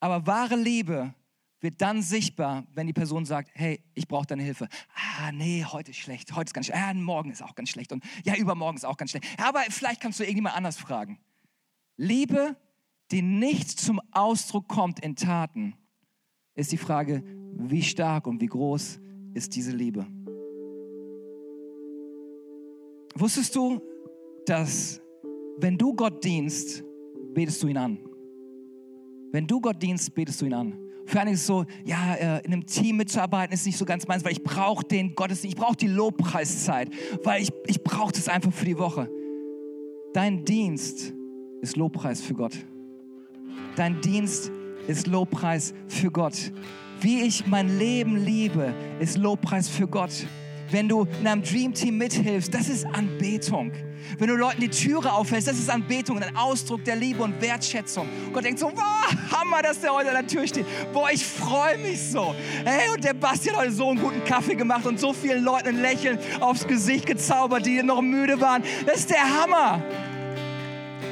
Aber wahre Liebe wird dann sichtbar, wenn die Person sagt, hey, ich brauche deine Hilfe. Ah, nee, heute ist schlecht, heute ist ganz schlecht. Ah, morgen ist auch ganz schlecht und ja, übermorgen ist auch ganz schlecht. Aber vielleicht kannst du irgendjemand anders fragen. Liebe, die nicht zum Ausdruck kommt in Taten, ist die Frage, wie stark und wie groß ist diese Liebe? Wusstest du, dass wenn du Gott dienst, betest du ihn an? Wenn du Gott dienst, betest du ihn an. Für einige ist es so, ja, äh, in einem Team mitzuarbeiten ist nicht so ganz meins, weil ich brauche den Gottesdienst, ich brauche die Lobpreiszeit, weil ich, ich brauche das einfach für die Woche. Dein Dienst ist Lobpreis für Gott. Dein Dienst ist Lobpreis für Gott. Wie ich mein Leben liebe, ist Lobpreis für Gott. Wenn du in einem Dream Team mithilfst, das ist Anbetung. Wenn du Leuten die Türe aufhältst, das ist Anbetung, ein Ausdruck der Liebe und Wertschätzung. Gott denkt so, wow, Hammer, dass der heute an der Tür steht. Boah, ich freue mich so. Hey, und der Basti hat heute so einen guten Kaffee gemacht und so vielen Leuten ein Lächeln aufs Gesicht gezaubert, die noch müde waren. Das ist der Hammer.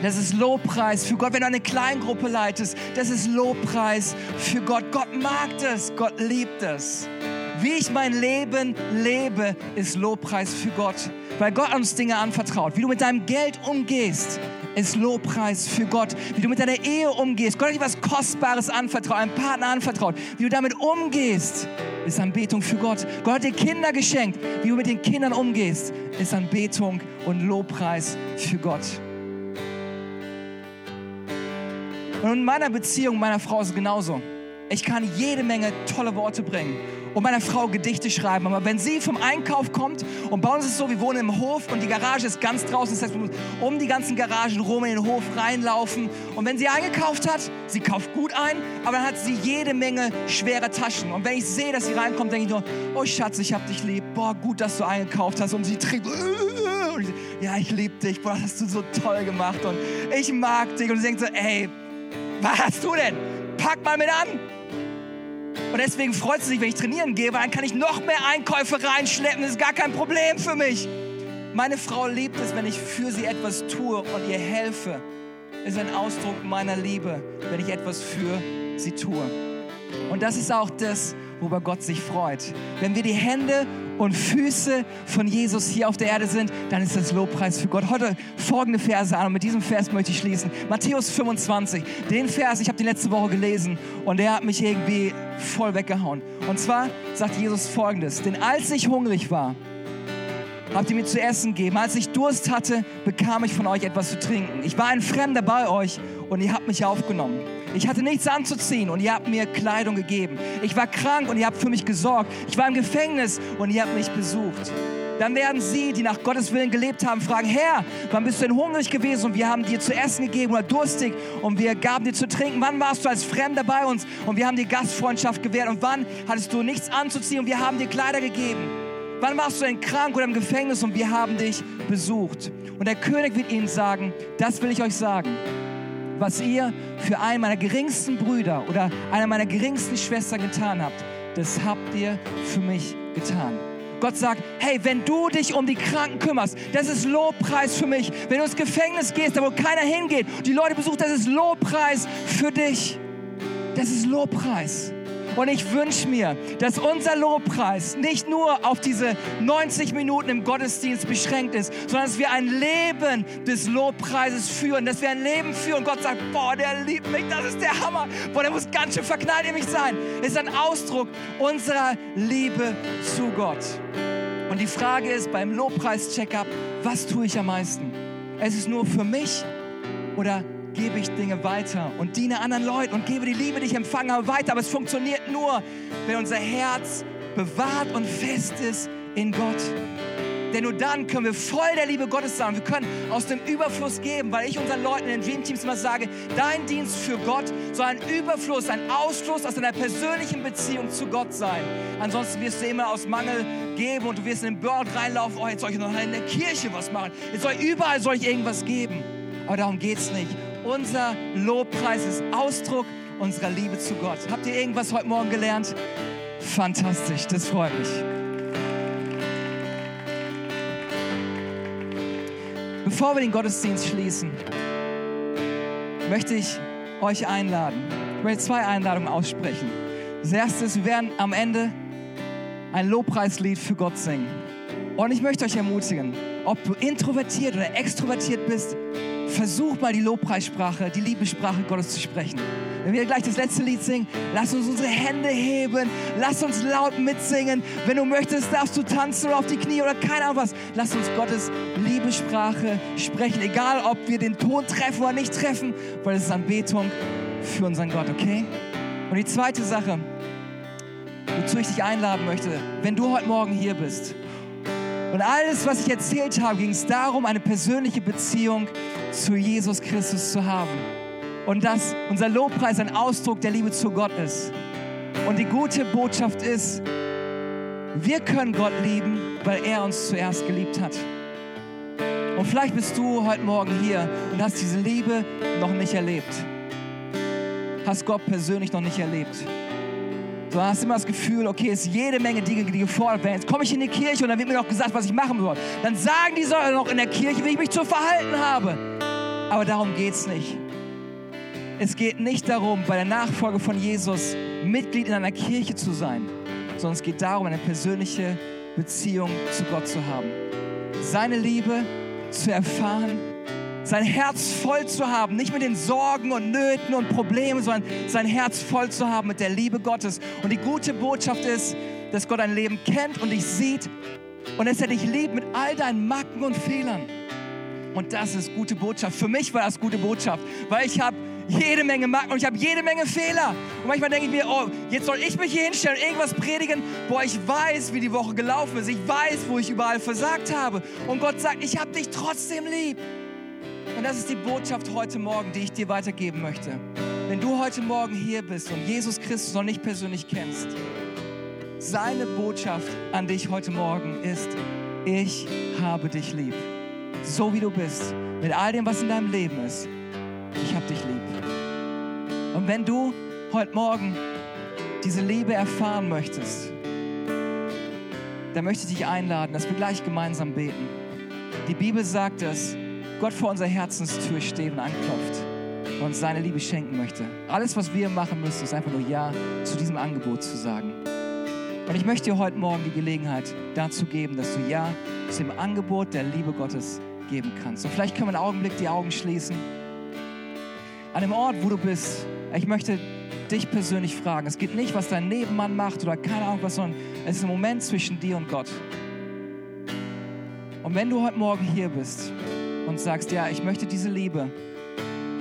Das ist Lobpreis für Gott. Wenn du eine Kleingruppe leitest, das ist Lobpreis für Gott. Gott mag das, Gott liebt es. Wie ich mein Leben lebe, ist Lobpreis für Gott, weil Gott uns Dinge anvertraut. Wie du mit deinem Geld umgehst, ist Lobpreis für Gott. Wie du mit deiner Ehe umgehst, Gott hat dir was Kostbares anvertraut, einen Partner anvertraut. Wie du damit umgehst, ist Anbetung für Gott. Gott hat dir Kinder geschenkt. Wie du mit den Kindern umgehst, ist Anbetung und Lobpreis für Gott. Und in meiner Beziehung, meiner Frau ist es genauso. Ich kann jede Menge tolle Worte bringen und meiner Frau Gedichte schreiben. Aber wenn sie vom Einkauf kommt und bei uns ist es so, wir wohnen im Hof und die Garage ist ganz draußen, das heißt, wir müssen um die ganzen Garagen rum in den Hof reinlaufen. Und wenn sie eingekauft hat, sie kauft gut ein, aber dann hat sie jede Menge schwere Taschen. Und wenn ich sehe, dass sie reinkommt, denke ich nur, oh Schatz, ich hab dich lieb. Boah, gut, dass du eingekauft hast. Und sie trinkt, (laughs) ja, ich liebe dich. Boah, das hast du so toll gemacht. Und ich mag dich. Und sie denkt so, ey, was hast du denn? Pack mal mit an. Und deswegen freut sie sich, wenn ich trainieren gehe, weil dann kann ich noch mehr Einkäufe reinschleppen. Das ist gar kein Problem für mich. Meine Frau liebt es, wenn ich für sie etwas tue und ihr helfe. Das ist ein Ausdruck meiner Liebe, wenn ich etwas für sie tue. Und das ist auch das, worüber Gott sich freut. Wenn wir die Hände und Füße von Jesus hier auf der Erde sind, dann ist das Lobpreis für Gott. Heute folgende Verse an und mit diesem Vers möchte ich schließen. Matthäus 25, den Vers, ich habe die letzte Woche gelesen und der hat mich irgendwie voll weggehauen. Und zwar sagt Jesus folgendes, denn als ich hungrig war, habt ihr mir zu essen gegeben. Als ich Durst hatte, bekam ich von euch etwas zu trinken. Ich war ein Fremder bei euch und ihr habt mich aufgenommen. Ich hatte nichts anzuziehen und ihr habt mir Kleidung gegeben. Ich war krank und ihr habt für mich gesorgt. Ich war im Gefängnis und ihr habt mich besucht. Dann werden sie, die nach Gottes Willen gelebt haben, fragen, Herr, wann bist du denn hungrig gewesen und wir haben dir zu essen gegeben oder durstig und wir gaben dir zu trinken? Wann warst du als Fremder bei uns und wir haben dir Gastfreundschaft gewährt? Und wann hattest du nichts anzuziehen und wir haben dir Kleider gegeben? Wann warst du denn krank oder im Gefängnis und wir haben dich besucht? Und der König wird ihnen sagen, das will ich euch sagen was ihr für einen meiner geringsten Brüder oder einer meiner geringsten Schwestern getan habt, das habt ihr für mich getan. Gott sagt, hey, wenn du dich um die Kranken kümmerst, das ist Lobpreis für mich. Wenn du ins Gefängnis gehst, da wo keiner hingeht, die Leute besucht, das ist Lobpreis für dich. Das ist Lobpreis. Und ich wünsche mir, dass unser Lobpreis nicht nur auf diese 90 Minuten im Gottesdienst beschränkt ist, sondern dass wir ein Leben des Lobpreises führen, dass wir ein Leben führen. Gott sagt, boah, der liebt mich, das ist der Hammer. Boah, der muss ganz schön verknallt in mich sein. Es ist ein Ausdruck unserer Liebe zu Gott. Und die Frage ist beim Lobpreis-Checkup, was tue ich am meisten? Es ist nur für mich oder gebe ich Dinge weiter und diene anderen Leuten und gebe die Liebe, die ich empfangen habe, weiter. Aber es funktioniert nur, wenn unser Herz bewahrt und fest ist in Gott. Denn nur dann können wir voll der Liebe Gottes sein. Wir können aus dem Überfluss geben, weil ich unseren Leuten in den Dream Teams immer sage, dein Dienst für Gott soll ein Überfluss, ein Ausfluss aus deiner persönlichen Beziehung zu Gott sein. Ansonsten wirst du immer aus Mangel geben und du wirst in den Burnout reinlaufen, oh, jetzt soll ich noch in der Kirche was machen. Jetzt soll überall soll ich irgendwas geben. Aber darum geht es nicht. Unser Lobpreis ist Ausdruck unserer Liebe zu Gott. Habt ihr irgendwas heute Morgen gelernt? Fantastisch, das freut mich. Bevor wir den Gottesdienst schließen, möchte ich euch einladen. Ich möchte zwei Einladungen aussprechen. Das erste ist, wir werden am Ende ein Lobpreislied für Gott singen. Und ich möchte euch ermutigen, ob du introvertiert oder extrovertiert bist, versuch mal die Lobpreissprache, die Liebessprache Gottes zu sprechen. Wenn wir gleich das letzte Lied singen, lass uns unsere Hände heben, lass uns laut mitsingen. Wenn du möchtest, darfst du tanzen oder auf die Knie oder keine Ahnung was. Lass uns Gottes Liebessprache sprechen, egal ob wir den Ton treffen oder nicht treffen, weil es ist Anbetung für unseren Gott, okay? Und die zweite Sache, wozu ich dich einladen möchte, wenn du heute Morgen hier bist und alles, was ich erzählt habe, ging es darum, eine persönliche Beziehung zu Jesus Christus zu haben. Und dass unser Lobpreis ein Ausdruck der Liebe zu Gott ist. Und die gute Botschaft ist, wir können Gott lieben, weil er uns zuerst geliebt hat. Und vielleicht bist du heute Morgen hier und hast diese Liebe noch nicht erlebt. Hast Gott persönlich noch nicht erlebt. Du hast immer das Gefühl, okay, es ist jede Menge Dinge, die gefordert werden. Jetzt komme ich in die Kirche und dann wird mir noch gesagt, was ich machen soll. Dann sagen die Säule noch in der Kirche, wie ich mich zu verhalten habe. Aber darum geht es nicht. Es geht nicht darum, bei der Nachfolge von Jesus Mitglied in einer Kirche zu sein, sondern es geht darum, eine persönliche Beziehung zu Gott zu haben. Seine Liebe zu erfahren sein Herz voll zu haben, nicht mit den Sorgen und Nöten und Problemen, sondern sein Herz voll zu haben mit der Liebe Gottes. Und die gute Botschaft ist, dass Gott dein Leben kennt und dich sieht und dass er dich liebt mit all deinen Macken und Fehlern. Und das ist gute Botschaft. Für mich war das gute Botschaft, weil ich habe jede Menge Macken und ich habe jede Menge Fehler. Und manchmal denke ich mir, oh, jetzt soll ich mich hier hinstellen und irgendwas predigen. Boah, ich weiß, wie die Woche gelaufen ist. Ich weiß, wo ich überall versagt habe. Und Gott sagt, ich habe dich trotzdem lieb. Das ist die Botschaft heute Morgen, die ich dir weitergeben möchte. Wenn du heute Morgen hier bist und Jesus Christus noch nicht persönlich kennst, seine Botschaft an dich heute Morgen ist, ich habe dich lieb. So wie du bist, mit all dem, was in deinem Leben ist. Ich habe dich lieb. Und wenn du heute Morgen diese Liebe erfahren möchtest, dann möchte ich dich einladen, dass wir gleich gemeinsam beten. Die Bibel sagt, dass Gott vor unserer Herzenstür steht und anklopft und seine Liebe schenken möchte. Alles, was wir machen müssen, ist einfach nur Ja zu diesem Angebot zu sagen. Und ich möchte dir heute Morgen die Gelegenheit dazu geben, dass du Ja zu dem Angebot der Liebe Gottes geben kannst. Und vielleicht können wir einen Augenblick die Augen schließen. An dem Ort, wo du bist, ich möchte dich persönlich fragen. Es geht nicht, was dein Nebenmann macht oder keine Ahnung was, sondern es ist ein Moment zwischen dir und Gott. Und wenn du heute Morgen hier bist und sagst, ja, ich möchte diese Liebe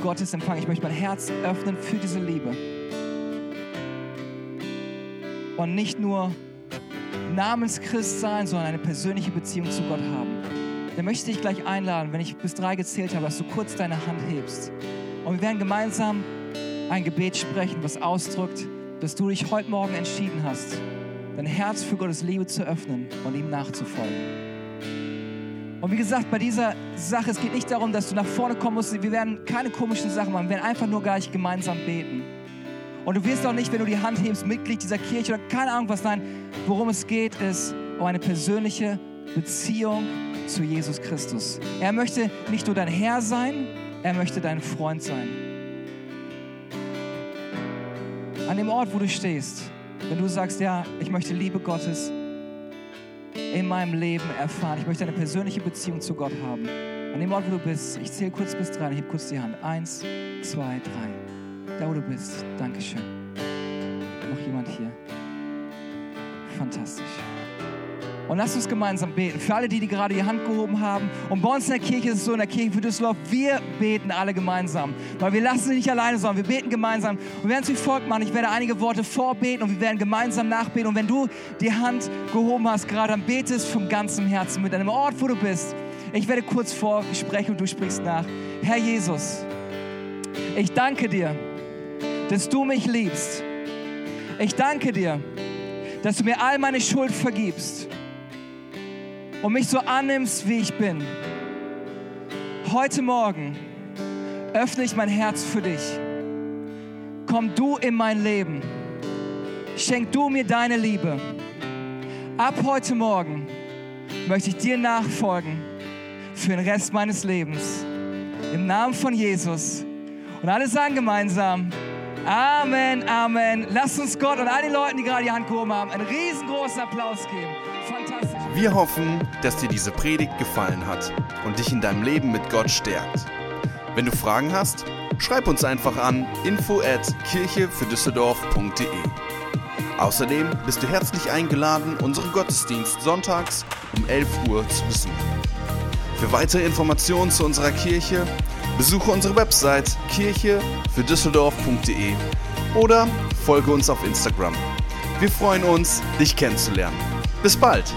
Gottes empfangen, ich möchte mein Herz öffnen für diese Liebe und nicht nur Namenschrist sein, sondern eine persönliche Beziehung zu Gott haben, dann möchte ich dich gleich einladen, wenn ich bis drei gezählt habe, dass du kurz deine Hand hebst. Und wir werden gemeinsam ein Gebet sprechen, was ausdrückt, dass du dich heute Morgen entschieden hast, dein Herz für Gottes Liebe zu öffnen und ihm nachzufolgen. Und wie gesagt, bei dieser Sache, es geht nicht darum, dass du nach vorne kommen musst. Wir werden keine komischen Sachen machen. Wir werden einfach nur gleich gemeinsam beten. Und du wirst auch nicht, wenn du die Hand hebst, Mitglied dieser Kirche oder keine Ahnung was. Nein, worum es geht, ist um eine persönliche Beziehung zu Jesus Christus. Er möchte nicht nur dein Herr sein, er möchte dein Freund sein. An dem Ort, wo du stehst, wenn du sagst, ja, ich möchte Liebe Gottes in meinem Leben erfahren, ich möchte eine persönliche Beziehung zu Gott haben. An dem Ort, wo du bist, ich zähle kurz bis drei, ich heb kurz die Hand. Eins, zwei, drei. Da, wo du bist. Dankeschön. Noch jemand hier? Fantastisch. Und lass uns gemeinsam beten. Für alle, die, die gerade die Hand gehoben haben. Und bei uns in der Kirche ist es so, in der Kirche für Düsseldorf, wir beten alle gemeinsam. Weil wir lassen sie nicht alleine, sondern wir beten gemeinsam. Und wir werden es wie folgt machen. Ich werde einige Worte vorbeten und wir werden gemeinsam nachbeten. Und wenn du die Hand gehoben hast gerade, dann bete es vom ganzen Herzen mit einem Ort, wo du bist. Ich werde kurz vorsprechen und du sprichst nach. Herr Jesus, ich danke dir, dass du mich liebst. Ich danke dir, dass du mir all meine Schuld vergibst und mich so annimmst, wie ich bin. Heute Morgen öffne ich mein Herz für dich. Komm du in mein Leben. Schenk du mir deine Liebe. Ab heute Morgen möchte ich dir nachfolgen für den Rest meines Lebens. Im Namen von Jesus. Und alle sagen gemeinsam, Amen, Amen. Lasst uns Gott und all den Leuten, die gerade die Hand gehoben haben, einen riesengroßen Applaus geben. Wir hoffen, dass dir diese Predigt gefallen hat und dich in deinem Leben mit Gott stärkt. Wenn du Fragen hast, schreib uns einfach an info at kirchefürdüsseldorf.de. Außerdem bist du herzlich eingeladen, unseren Gottesdienst sonntags um 11 Uhr zu besuchen. Für weitere Informationen zu unserer Kirche besuche unsere Website kirchefürdüsseldorf.de oder folge uns auf Instagram. Wir freuen uns, dich kennenzulernen. Bis bald!